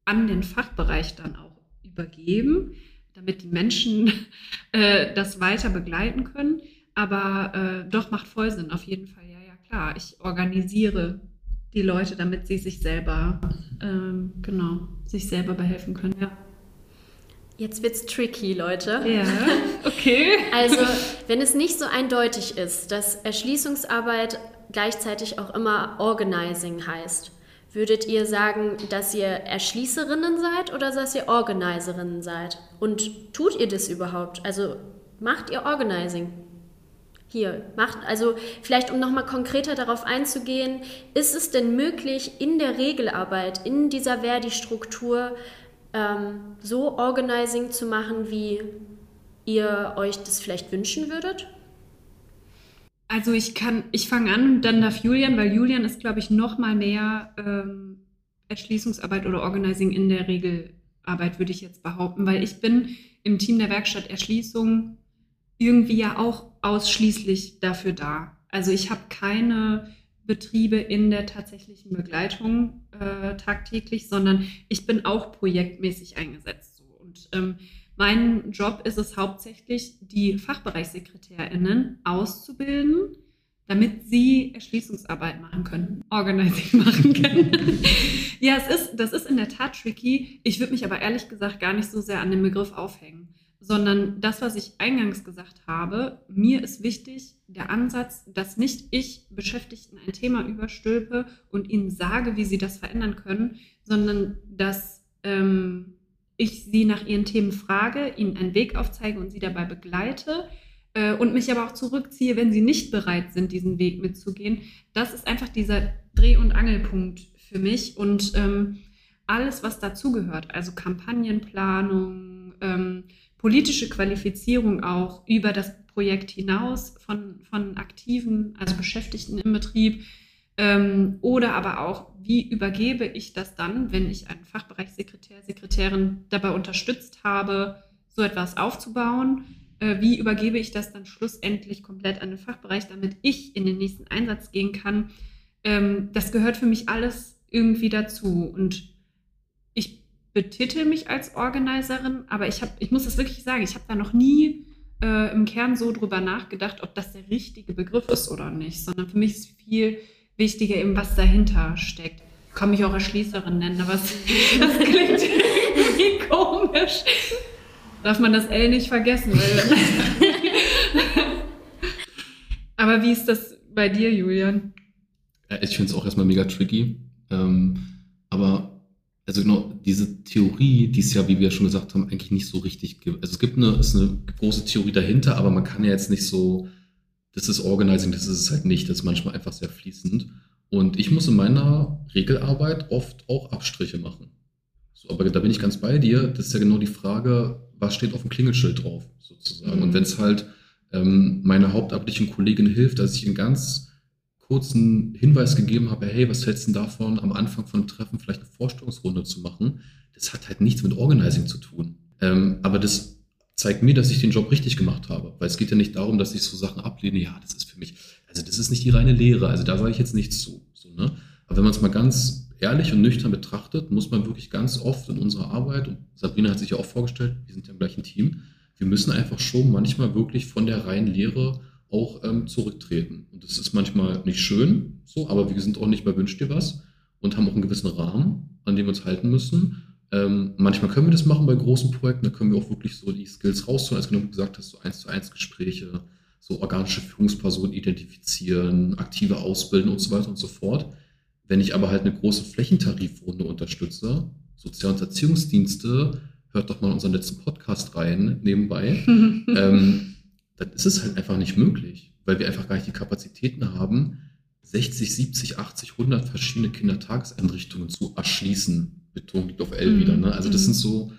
an den Fachbereich dann auch übergeben, damit die Menschen äh, das weiter begleiten können? Aber äh, doch macht voll Sinn, auf jeden Fall. Ja, ja, klar. Ich organisiere die Leute, damit sie sich selber, ähm, genau, sich selber behelfen können, ja. Jetzt wird's tricky, Leute. Ja, okay. Also, wenn es nicht so eindeutig ist, dass Erschließungsarbeit gleichzeitig auch immer Organizing heißt, würdet ihr sagen, dass ihr Erschließerinnen seid oder dass ihr Organiserinnen seid? Und tut ihr das überhaupt? Also, macht ihr Organizing? Hier macht. Also vielleicht, um nochmal konkreter darauf einzugehen, ist es denn möglich, in der Regelarbeit, in dieser Verdi-Struktur ähm, so Organizing zu machen, wie ihr euch das vielleicht wünschen würdet? Also ich kann, ich fange an und dann darf Julian, weil Julian ist, glaube ich, noch mal mehr ähm, Erschließungsarbeit oder Organizing in der Regelarbeit, würde ich jetzt behaupten, weil ich bin im Team der Werkstatt Erschließung irgendwie ja auch ausschließlich dafür da. Also ich habe keine Betriebe in der tatsächlichen Begleitung äh, tagtäglich, sondern ich bin auch projektmäßig eingesetzt. So. Und ähm, mein Job ist es hauptsächlich, die Fachbereichssekretärinnen auszubilden, damit sie Erschließungsarbeit machen können, Organizing machen können. ja, es ist, das ist in der Tat tricky. Ich würde mich aber ehrlich gesagt gar nicht so sehr an dem Begriff aufhängen sondern das, was ich eingangs gesagt habe, mir ist wichtig der Ansatz, dass nicht ich Beschäftigten ein Thema überstülpe und ihnen sage, wie sie das verändern können, sondern dass ähm, ich sie nach ihren Themen frage, ihnen einen Weg aufzeige und sie dabei begleite äh, und mich aber auch zurückziehe, wenn sie nicht bereit sind, diesen Weg mitzugehen. Das ist einfach dieser Dreh- und Angelpunkt für mich und ähm, alles, was dazugehört, also Kampagnenplanung, ähm, politische Qualifizierung auch über das Projekt hinaus von, von Aktiven, also Beschäftigten im Betrieb. Ähm, oder aber auch, wie übergebe ich das dann, wenn ich einen Fachbereichssekretär, Sekretärin dabei unterstützt habe, so etwas aufzubauen? Äh, wie übergebe ich das dann schlussendlich komplett an den Fachbereich, damit ich in den nächsten Einsatz gehen kann? Ähm, das gehört für mich alles irgendwie dazu. Und betitel mich als Organiserin, aber ich, hab, ich muss das wirklich sagen, ich habe da noch nie äh, im Kern so drüber nachgedacht, ob das der richtige Begriff ist oder nicht, sondern für mich ist viel wichtiger eben, was dahinter steckt. Kann mich auch Erschließerin nennen, aber das klingt irgendwie komisch. Darf man das L nicht vergessen? Aber wie ist das bei dir, Julian? Ich finde es auch erstmal mega tricky. Ähm, aber also genau, diese Theorie, die es ja, wie wir schon gesagt haben, eigentlich nicht so richtig. Also es gibt eine, ist eine große Theorie dahinter, aber man kann ja jetzt nicht so, das ist Organizing, das ist es halt nicht. Das ist manchmal einfach sehr fließend. Und ich muss in meiner Regelarbeit oft auch Abstriche machen. So, aber da bin ich ganz bei dir. Das ist ja genau die Frage, was steht auf dem Klingelschild drauf, sozusagen. Mhm. Und wenn es halt ähm, meiner hauptamtlichen Kollegin hilft, dass ich einen ganz kurzen Hinweis gegeben habe, hey, was hältst du davon, am Anfang von einem Treffen vielleicht eine Vorstellungsrunde zu machen? Das hat halt nichts mit Organizing zu tun. Ähm, aber das zeigt mir, dass ich den Job richtig gemacht habe. Weil es geht ja nicht darum, dass ich so Sachen ablehne, ja, das ist für mich, also das ist nicht die reine Lehre, also da sage ich jetzt nichts zu. So, ne? Aber wenn man es mal ganz ehrlich und nüchtern betrachtet, muss man wirklich ganz oft in unserer Arbeit, und Sabrina hat sich ja auch vorgestellt, wir sind ja im gleichen Team, wir müssen einfach schon manchmal wirklich von der reinen Lehre auch ähm, zurücktreten. Und das ist manchmal nicht schön, so, aber wir sind auch nicht bei Wünsch dir was und haben auch einen gewissen Rahmen, an dem wir uns halten müssen. Ähm, manchmal können wir das machen bei großen Projekten, da können wir auch wirklich so die Skills rausholen, als du gesagt hast, so eins zu eins Gespräche, so organische Führungspersonen identifizieren, aktive ausbilden und so weiter und so fort. Wenn ich aber halt eine große Flächentarifrunde unterstütze, Sozial- und Erziehungsdienste, hört doch mal unseren letzten Podcast rein nebenbei, ähm, dann ist es halt einfach nicht möglich, weil wir einfach gar nicht die Kapazitäten haben, 60, 70, 80, 100 verschiedene Kindertageseinrichtungen zu erschließen. Betonung liegt auf L mhm. wieder. Ne? Also das sind so,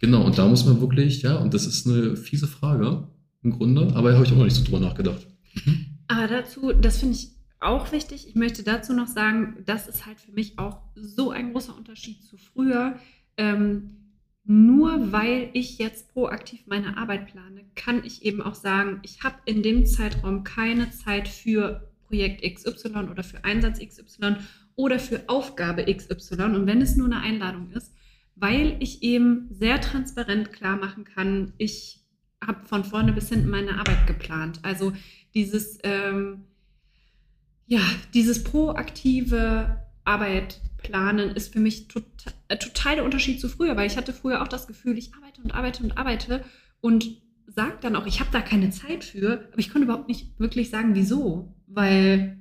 genau, und da muss man wirklich, ja, und das ist eine fiese Frage im Grunde, aber da habe ich auch noch nicht so drüber nachgedacht. Mhm. Aber dazu, das finde ich auch wichtig. Ich möchte dazu noch sagen, das ist halt für mich auch so ein großer Unterschied zu früher. Ähm, nur weil ich jetzt proaktiv meine Arbeit plane, kann ich eben auch sagen, ich habe in dem Zeitraum keine Zeit für Projekt XY oder für Einsatz XY oder für Aufgabe XY. Und wenn es nur eine Einladung ist, weil ich eben sehr transparent klar machen kann, ich habe von vorne bis hinten meine Arbeit geplant. Also dieses, ähm, ja, dieses proaktive Arbeit planen ist für mich total, äh, total der Unterschied zu früher, weil ich hatte früher auch das Gefühl, ich arbeite und arbeite und arbeite und sage dann auch, ich habe da keine Zeit für, aber ich konnte überhaupt nicht wirklich sagen, wieso, weil,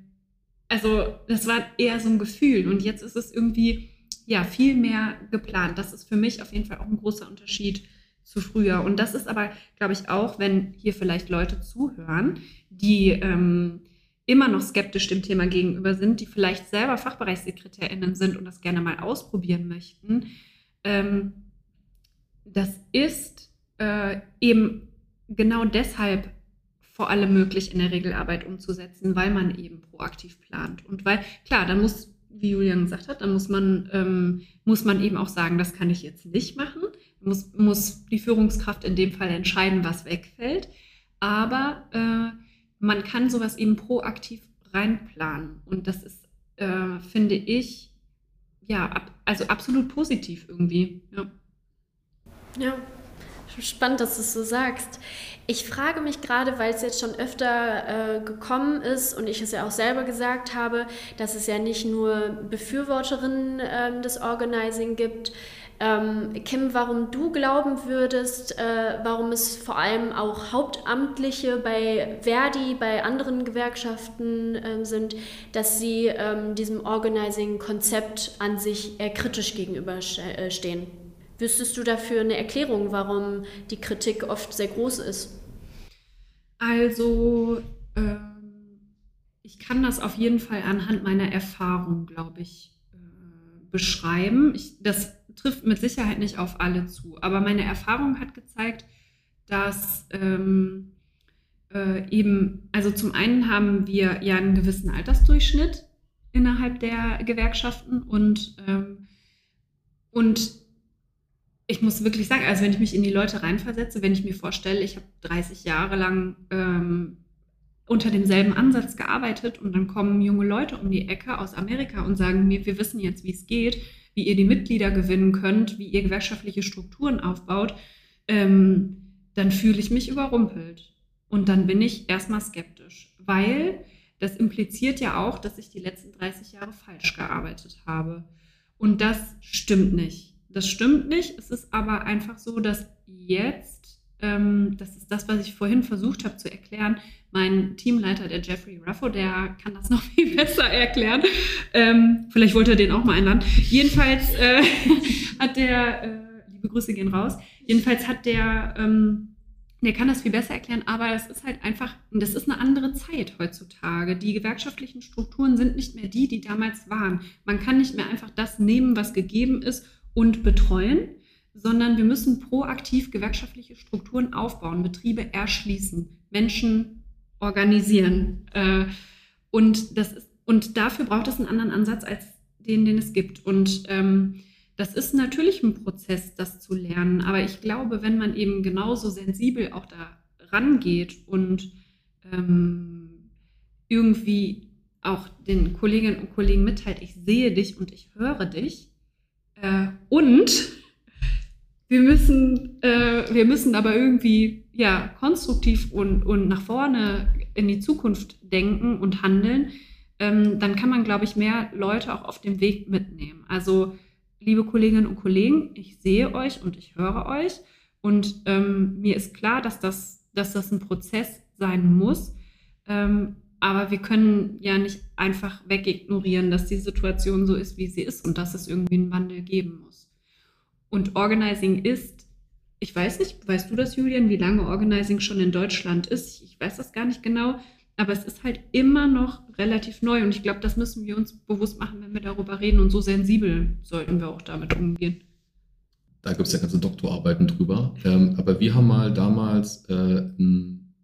also das war eher so ein Gefühl und jetzt ist es irgendwie, ja, viel mehr geplant. Das ist für mich auf jeden Fall auch ein großer Unterschied zu früher. Und das ist aber, glaube ich, auch, wenn hier vielleicht Leute zuhören, die ähm, immer noch skeptisch dem Thema gegenüber sind, die vielleicht selber FachbereichssekretärInnen sind und das gerne mal ausprobieren möchten. Ähm, das ist äh, eben genau deshalb vor allem möglich in der Regelarbeit umzusetzen, weil man eben proaktiv plant. Und weil, klar, dann muss, wie Julian gesagt hat, dann muss man, ähm, muss man eben auch sagen, das kann ich jetzt nicht machen. Muss, muss die Führungskraft in dem Fall entscheiden, was wegfällt. Aber äh, man kann sowas eben proaktiv reinplanen. Und das ist, äh, finde ich, ja, ab, also absolut positiv irgendwie. Ja. ja. Spannend, dass du es so sagst. Ich frage mich gerade, weil es jetzt schon öfter äh, gekommen ist und ich es ja auch selber gesagt habe, dass es ja nicht nur Befürworterinnen äh, des Organizing gibt, ähm, Kim, warum du glauben würdest, äh, warum es vor allem auch Hauptamtliche bei Verdi, bei anderen Gewerkschaften äh, sind, dass sie ähm, diesem Organizing-Konzept an sich eher kritisch gegenüberstehen. Äh, Wüsstest du dafür eine Erklärung, warum die Kritik oft sehr groß ist? Also, ähm, ich kann das auf jeden Fall anhand meiner Erfahrung, glaube ich, äh, beschreiben. Ich, das trifft mit Sicherheit nicht auf alle zu. Aber meine Erfahrung hat gezeigt, dass ähm, äh, eben, also zum einen haben wir ja einen gewissen Altersdurchschnitt innerhalb der Gewerkschaften und, ähm, und ich muss wirklich sagen, also wenn ich mich in die Leute reinversetze, wenn ich mir vorstelle, ich habe 30 Jahre lang ähm, unter demselben Ansatz gearbeitet und dann kommen junge Leute um die Ecke aus Amerika und sagen mir, wir wissen jetzt, wie es geht, wie ihr die Mitglieder gewinnen könnt, wie ihr gewerkschaftliche Strukturen aufbaut, ähm, dann fühle ich mich überrumpelt. Und dann bin ich erstmal skeptisch, weil das impliziert ja auch, dass ich die letzten 30 Jahre falsch gearbeitet habe. Und das stimmt nicht. Das stimmt nicht. Es ist aber einfach so, dass jetzt ähm, das ist das, was ich vorhin versucht habe zu erklären. Mein Teamleiter, der Jeffrey Ruffo, der kann das noch viel besser erklären. Ähm, vielleicht wollte er den auch mal einladen. Jedenfalls äh, hat der, äh, liebe Grüße gehen raus, jedenfalls hat der, ähm, der kann das viel besser erklären, aber es ist halt einfach, das ist eine andere Zeit heutzutage. Die gewerkschaftlichen Strukturen sind nicht mehr die, die damals waren. Man kann nicht mehr einfach das nehmen, was gegeben ist und betreuen, sondern wir müssen proaktiv gewerkschaftliche Strukturen aufbauen, Betriebe erschließen, Menschen organisieren. Äh, und, das ist, und dafür braucht es einen anderen Ansatz als den, den es gibt. Und ähm, das ist natürlich ein Prozess, das zu lernen. Aber ich glaube, wenn man eben genauso sensibel auch da rangeht und ähm, irgendwie auch den Kolleginnen und Kollegen mitteilt, ich sehe dich und ich höre dich. Äh, und wir müssen, äh, wir müssen aber irgendwie ja, konstruktiv und, und nach vorne in die Zukunft denken und handeln, ähm, dann kann man, glaube ich, mehr Leute auch auf dem Weg mitnehmen. Also, liebe Kolleginnen und Kollegen, ich sehe euch und ich höre euch. Und ähm, mir ist klar, dass das, dass das ein Prozess sein muss. Ähm, aber wir können ja nicht einfach wegignorieren, dass die Situation so ist, wie sie ist und dass es irgendwie einen Wandel geben muss. Und Organizing ist, ich weiß nicht, weißt du das, Julian, wie lange Organizing schon in Deutschland ist? Ich weiß das gar nicht genau, aber es ist halt immer noch relativ neu und ich glaube, das müssen wir uns bewusst machen, wenn wir darüber reden und so sensibel sollten wir auch damit umgehen. Da gibt es ja ganze Doktorarbeiten drüber. Ähm, aber wir haben mal damals äh, einen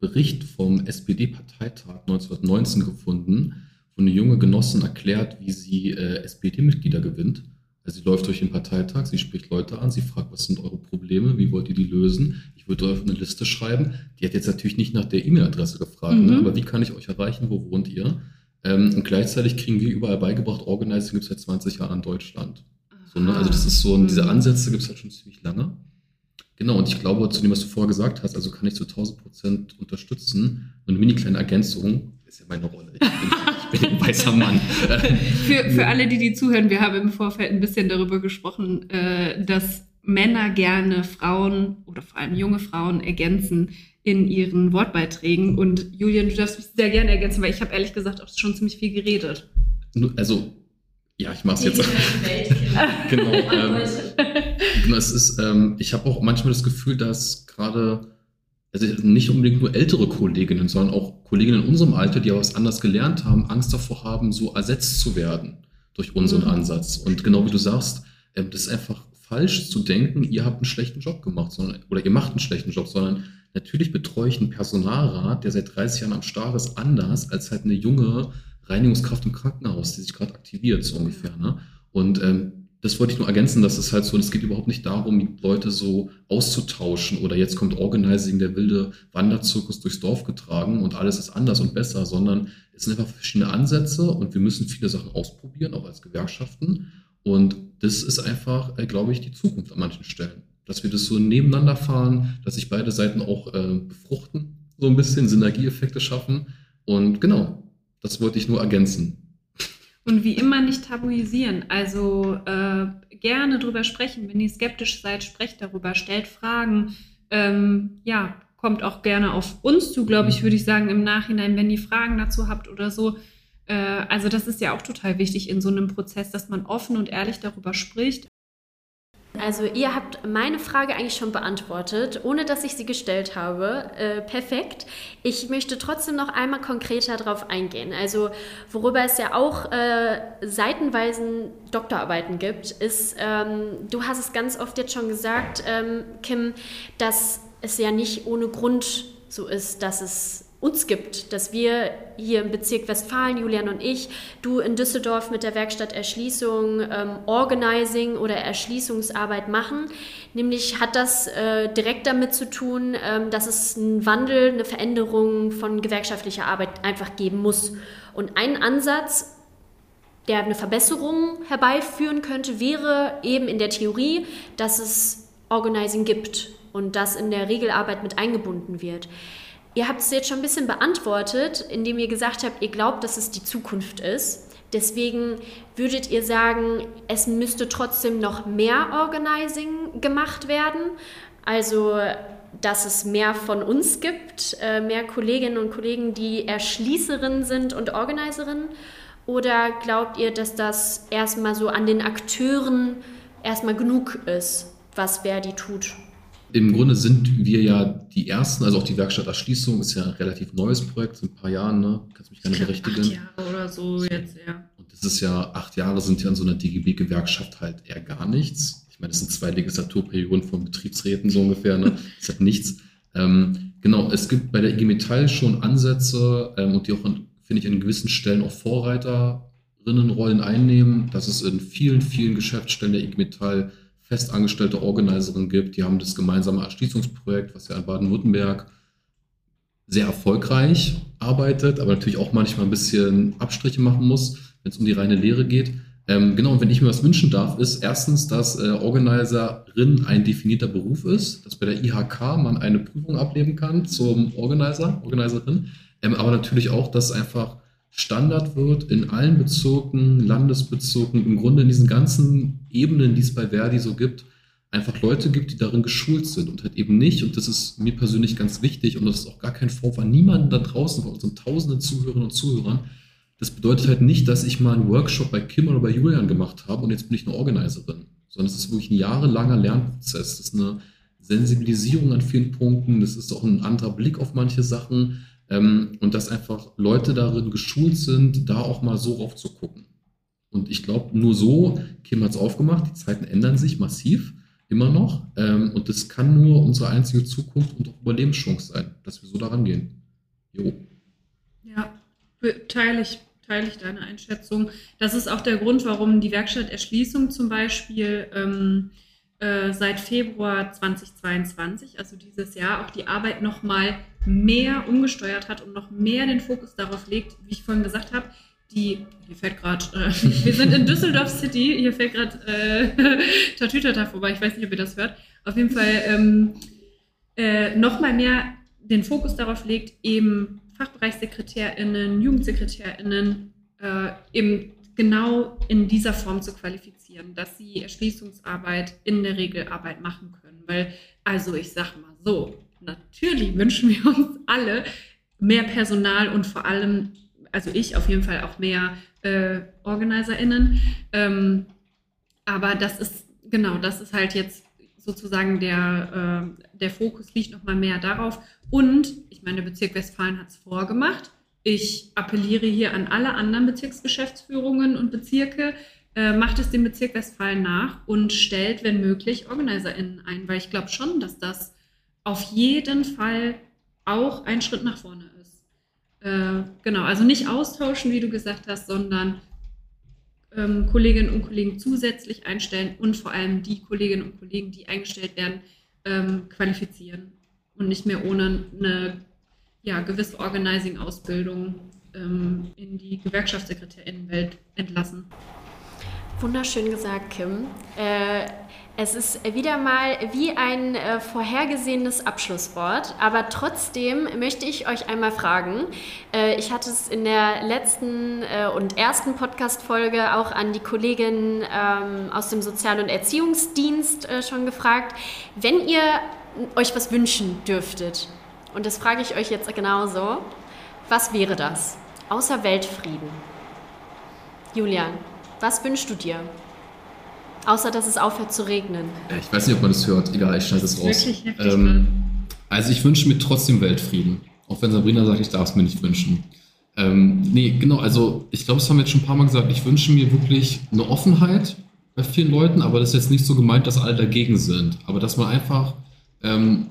Bericht vom SPD-Parteitag 1919 gefunden, wo eine junge Genossin erklärt, wie sie äh, SPD-Mitglieder gewinnt. Also sie läuft durch den Parteitag, sie spricht Leute an, sie fragt, was sind eure Probleme, wie wollt ihr die lösen? Ich würde euch eine Liste schreiben. Die hat jetzt natürlich nicht nach der E-Mail-Adresse gefragt, ne? mhm. ne? aber wie kann ich euch erreichen, wo wohnt ihr? Ähm, und gleichzeitig kriegen wir überall beigebracht, Organizing gibt es seit 20 Jahren in Deutschland. So, ne? Also das ist so, mhm. diese Ansätze gibt es halt schon ziemlich lange. Genau, und ich glaube, zu dem, was du vorher gesagt hast, also kann ich zu 1000 Prozent unterstützen. Und eine mini kleine Ergänzung ist ja meine Rolle. Ich bin, ein weißer Mann. für, für alle, die die zuhören, wir haben im Vorfeld ein bisschen darüber gesprochen, äh, dass Männer gerne Frauen oder vor allem junge Frauen ergänzen in ihren Wortbeiträgen. Und Julian, du darfst mich sehr gerne ergänzen, weil ich habe ehrlich gesagt auch schon ziemlich viel geredet. Also, ja, ich mache es jetzt. genau. Ähm, genau, es ist, ähm, ich habe auch manchmal das Gefühl, dass gerade, also nicht unbedingt nur ältere Kolleginnen, sondern auch Kolleginnen in unserem Alter, die aber was anders gelernt haben, Angst davor haben, so ersetzt zu werden durch unseren mhm. Ansatz. Und genau wie du sagst, ähm, das ist einfach falsch zu denken, ihr habt einen schlechten Job gemacht, sondern, oder ihr macht einen schlechten Job, sondern natürlich betreue ich einen Personalrat, der seit 30 Jahren am Start ist, anders als halt eine junge Reinigungskraft im Krankenhaus, die sich gerade aktiviert, so ungefähr. Ne? Und ähm, das wollte ich nur ergänzen, dass es halt so, es geht überhaupt nicht darum, Leute so auszutauschen oder jetzt kommt Organizing, der wilde Wanderzirkus durchs Dorf getragen und alles ist anders und besser, sondern es sind einfach verschiedene Ansätze und wir müssen viele Sachen ausprobieren, auch als Gewerkschaften. Und das ist einfach, äh, glaube ich, die Zukunft an manchen Stellen. Dass wir das so nebeneinander fahren, dass sich beide Seiten auch äh, befruchten, so ein bisschen Synergieeffekte schaffen. Und genau, das wollte ich nur ergänzen. Und wie immer nicht tabuisieren. Also äh, gerne drüber sprechen. Wenn ihr skeptisch seid, sprecht darüber, stellt Fragen. Ähm, ja, kommt auch gerne auf uns zu, glaube ich, würde ich sagen, im Nachhinein, wenn ihr Fragen dazu habt oder so. Äh, also das ist ja auch total wichtig in so einem Prozess, dass man offen und ehrlich darüber spricht. Also ihr habt meine Frage eigentlich schon beantwortet, ohne dass ich sie gestellt habe. Äh, perfekt. Ich möchte trotzdem noch einmal konkreter darauf eingehen. Also worüber es ja auch äh, seitenweisen Doktorarbeiten gibt, ist, ähm, du hast es ganz oft jetzt schon gesagt, ähm, Kim, dass es ja nicht ohne Grund so ist, dass es uns gibt, dass wir hier im Bezirk Westfalen, Julian und ich, du in Düsseldorf mit der Werkstatt Erschließung ähm, Organizing oder Erschließungsarbeit machen. Nämlich hat das äh, direkt damit zu tun, ähm, dass es einen Wandel, eine Veränderung von gewerkschaftlicher Arbeit einfach geben muss. Und ein Ansatz, der eine Verbesserung herbeiführen könnte, wäre eben in der Theorie, dass es Organizing gibt und das in der Regelarbeit mit eingebunden wird. Ihr habt es jetzt schon ein bisschen beantwortet, indem ihr gesagt habt, ihr glaubt, dass es die Zukunft ist. Deswegen würdet ihr sagen, es müsste trotzdem noch mehr Organizing gemacht werden. Also dass es mehr von uns gibt, äh, mehr Kolleginnen und Kollegen, die Erschließerinnen sind und Organiserinnen? Oder glaubt ihr, dass das erstmal so an den Akteuren erstmal genug ist, was Verdi tut? Im Grunde sind wir ja die Ersten, also auch die Werkstatt Erschließung ist ja ein relativ neues Projekt, so ein paar Jahren, ne? Kannst mich gerne berichtigen. Acht Jahre oder so jetzt, ja. Und das ist ja, acht Jahre sind ja in so einer DGB-Gewerkschaft halt eher gar nichts. Ich meine, das sind zwei Legislaturperioden von Betriebsräten so ungefähr, ne? Das ist halt nichts. Ähm, genau, es gibt bei der IG Metall schon Ansätze ähm, und die auch, finde ich, an gewissen Stellen auch Vorreiterinnenrollen einnehmen. dass es in vielen, vielen Geschäftsstellen der IG Metall festangestellte Organiserin gibt. Die haben das gemeinsame Erschließungsprojekt, was ja in Baden-Württemberg sehr erfolgreich arbeitet, aber natürlich auch manchmal ein bisschen Abstriche machen muss, wenn es um die reine Lehre geht. Ähm, genau, und wenn ich mir was wünschen darf, ist erstens, dass äh, Organiserin ein definierter Beruf ist, dass bei der IHK man eine Prüfung ablegen kann zum Organizer, Organiserin, ähm, aber natürlich auch, dass einfach Standard wird in allen Bezirken, Landesbezirken, im Grunde in diesen ganzen Ebenen, die es bei Verdi so gibt, einfach Leute gibt, die darin geschult sind und halt eben nicht, und das ist mir persönlich ganz wichtig und das ist auch gar kein Vorwurf an niemanden da draußen, von unseren tausenden Zuhörerinnen und Zuhörern, das bedeutet halt nicht, dass ich mal einen Workshop bei Kim oder bei Julian gemacht habe und jetzt bin ich eine Organiserin, sondern es ist wirklich ein jahrelanger Lernprozess. Das ist eine Sensibilisierung an vielen Punkten, das ist auch ein anderer Blick auf manche Sachen. Ähm, und dass einfach Leute darin geschult sind, da auch mal so rauf zu gucken. Und ich glaube, nur so, Kim hat es aufgemacht, die Zeiten ändern sich massiv, immer noch. Ähm, und das kann nur unsere einzige Zukunft und auch Überlebenschance sein, dass wir so daran gehen. Jo. Ja, teile ich, teile ich deine Einschätzung. Das ist auch der Grund, warum die Werkstatt Erschließung zum Beispiel ähm, äh, seit Februar 2022, also dieses Jahr, auch die Arbeit nochmal mehr umgesteuert hat und noch mehr den Fokus darauf legt, wie ich vorhin gesagt habe, die, hier fällt gerade, äh, wir sind in Düsseldorf City, hier fällt gerade äh, Tatütata vorbei, ich weiß nicht, ob ihr das hört. Auf jeden Fall ähm, äh, nochmal mehr den Fokus darauf legt, eben FachbereichssekretärInnen, JugendsekretärInnen äh, eben genau in dieser Form zu qualifizieren, dass sie Erschließungsarbeit in der Regel Arbeit machen können. Weil, also ich sag mal so, natürlich wünschen wir uns alle mehr Personal und vor allem, also ich auf jeden Fall auch mehr äh, OrganizerInnen. Ähm, aber das ist, genau, das ist halt jetzt sozusagen der, äh, der Fokus liegt nochmal mehr darauf. Und ich meine, der Bezirk Westfalen hat es vorgemacht ich appelliere hier an alle anderen Bezirksgeschäftsführungen und Bezirke, äh, macht es dem Bezirk Westfalen nach und stellt, wenn möglich, OrganizerInnen ein, weil ich glaube schon, dass das auf jeden Fall auch ein Schritt nach vorne ist. Äh, genau, also nicht austauschen, wie du gesagt hast, sondern ähm, Kolleginnen und Kollegen zusätzlich einstellen und vor allem die Kolleginnen und Kollegen, die eingestellt werden, ähm, qualifizieren und nicht mehr ohne eine ja, gewisse Organizing-Ausbildung ähm, in die Gewerkschaftssekretärinnenwelt entlassen. Wunderschön gesagt, Kim. Äh, es ist wieder mal wie ein äh, vorhergesehenes Abschlusswort, aber trotzdem möchte ich euch einmal fragen. Äh, ich hatte es in der letzten äh, und ersten Podcast-Folge auch an die Kollegin ähm, aus dem Sozial- und Erziehungsdienst äh, schon gefragt. Wenn ihr euch was wünschen dürftet, und das frage ich euch jetzt genauso. Was wäre das? Außer Weltfrieden. Julian, was wünschst du dir? Außer, dass es aufhört zu regnen. Ich weiß nicht, ob man das hört. Egal, ich schneide es raus. Ähm, also ich wünsche mir trotzdem Weltfrieden. Auch wenn Sabrina sagt, ich darf es mir nicht wünschen. Ähm, nee, genau, also ich glaube, das haben wir jetzt schon ein paar Mal gesagt. Ich wünsche mir wirklich eine Offenheit bei vielen Leuten, aber das ist jetzt nicht so gemeint, dass alle dagegen sind. Aber dass man einfach ähm,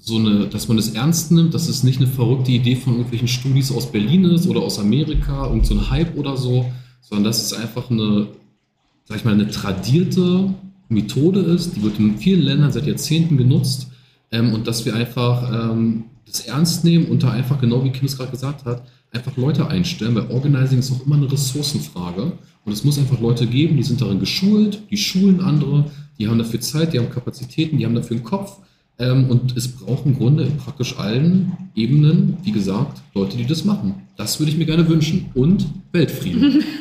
so eine, dass man es ernst nimmt, dass es nicht eine verrückte Idee von irgendwelchen Studis aus Berlin ist oder aus Amerika, irgend so ein Hype oder so, sondern dass es einfach eine, sag ich mal, eine tradierte Methode ist, die wird in vielen Ländern seit Jahrzehnten genutzt ähm, und dass wir einfach ähm, das ernst nehmen und da einfach, genau wie Kim es gerade gesagt hat, einfach Leute einstellen, weil Organizing ist auch immer eine Ressourcenfrage und es muss einfach Leute geben, die sind darin geschult, die schulen andere, die haben dafür Zeit, die haben Kapazitäten, die haben dafür einen Kopf ähm, und es braucht im Grunde in praktisch allen Ebenen, wie gesagt, Leute, die das machen. Das würde ich mir gerne wünschen. Und Weltfrieden.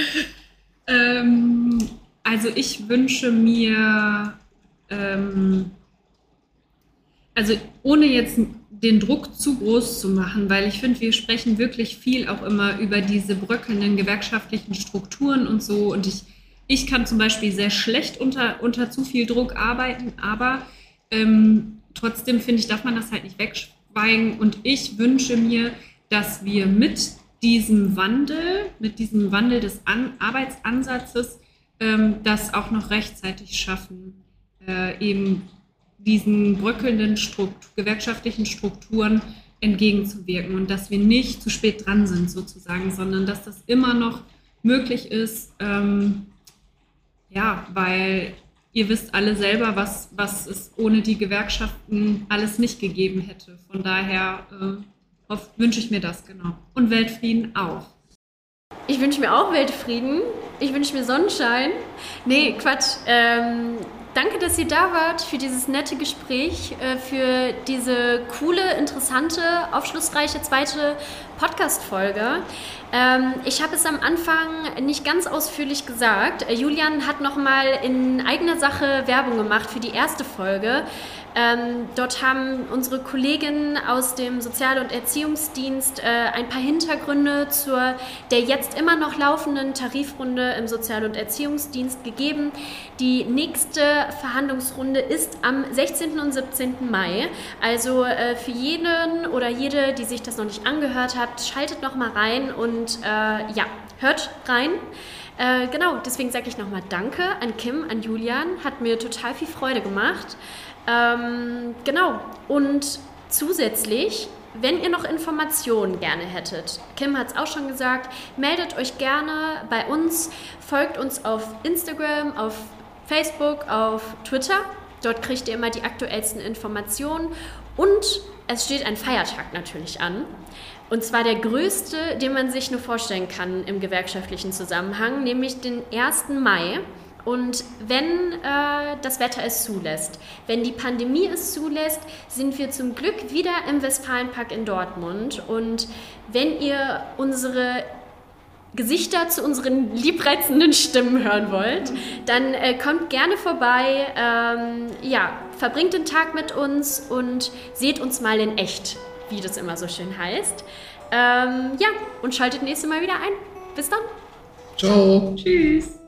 ähm, also ich wünsche mir, ähm, also ohne jetzt den Druck zu groß zu machen, weil ich finde, wir sprechen wirklich viel auch immer über diese bröckelnden gewerkschaftlichen Strukturen und so. Und ich, ich kann zum Beispiel sehr schlecht unter, unter zu viel Druck arbeiten, aber ähm, trotzdem finde ich, darf man das halt nicht wegschweigen. Und ich wünsche mir, dass wir mit diesem Wandel, mit diesem Wandel des An Arbeitsansatzes, ähm, das auch noch rechtzeitig schaffen, äh, eben diesen bröckelnden Struktur, gewerkschaftlichen Strukturen entgegenzuwirken und dass wir nicht zu spät dran sind sozusagen, sondern dass das immer noch möglich ist, ähm, ja, weil ihr wisst alle selber, was, was es ohne die Gewerkschaften alles nicht gegeben hätte. Von daher äh, wünsche ich mir das genau. Und Weltfrieden auch. Ich wünsche mir auch Weltfrieden. Ich wünsche mir Sonnenschein. Nee, Quatsch. Ähm, danke, dass ihr da wart für dieses nette Gespräch, äh, für diese coole, interessante, aufschlussreiche zweite Podcast-Folge. Ähm, ich habe es am Anfang nicht ganz ausführlich gesagt. Äh, Julian hat nochmal in eigener Sache Werbung gemacht für die erste Folge. Ähm, dort haben unsere Kolleginnen aus dem Sozial- und Erziehungsdienst äh, ein paar Hintergründe zur der jetzt immer noch laufenden Tarifrunde im Sozial- und Erziehungsdienst gegeben. Die nächste Verhandlungsrunde ist am 16. und 17. Mai. Also äh, für jeden oder jede, die sich das noch nicht angehört hat, schaltet noch mal rein und äh, ja, hört rein. Äh, genau, deswegen sage ich nochmal Danke an Kim, an Julian. Hat mir total viel Freude gemacht. Ähm, genau. Und zusätzlich, wenn ihr noch Informationen gerne hättet, Kim hat es auch schon gesagt, meldet euch gerne bei uns, folgt uns auf Instagram, auf Facebook, auf Twitter. Dort kriegt ihr immer die aktuellsten Informationen. Und es steht ein Feiertag natürlich an. Und zwar der größte, den man sich nur vorstellen kann im gewerkschaftlichen Zusammenhang, nämlich den 1. Mai. Und wenn äh, das Wetter es zulässt, wenn die Pandemie es zulässt, sind wir zum Glück wieder im Westfalenpark in Dortmund. Und wenn ihr unsere Gesichter zu unseren liebreizenden Stimmen hören wollt, dann äh, kommt gerne vorbei. Ähm, ja, verbringt den Tag mit uns und seht uns mal in echt, wie das immer so schön heißt. Ähm, ja, und schaltet nächstes Mal wieder ein. Bis dann. Ciao. Tschüss.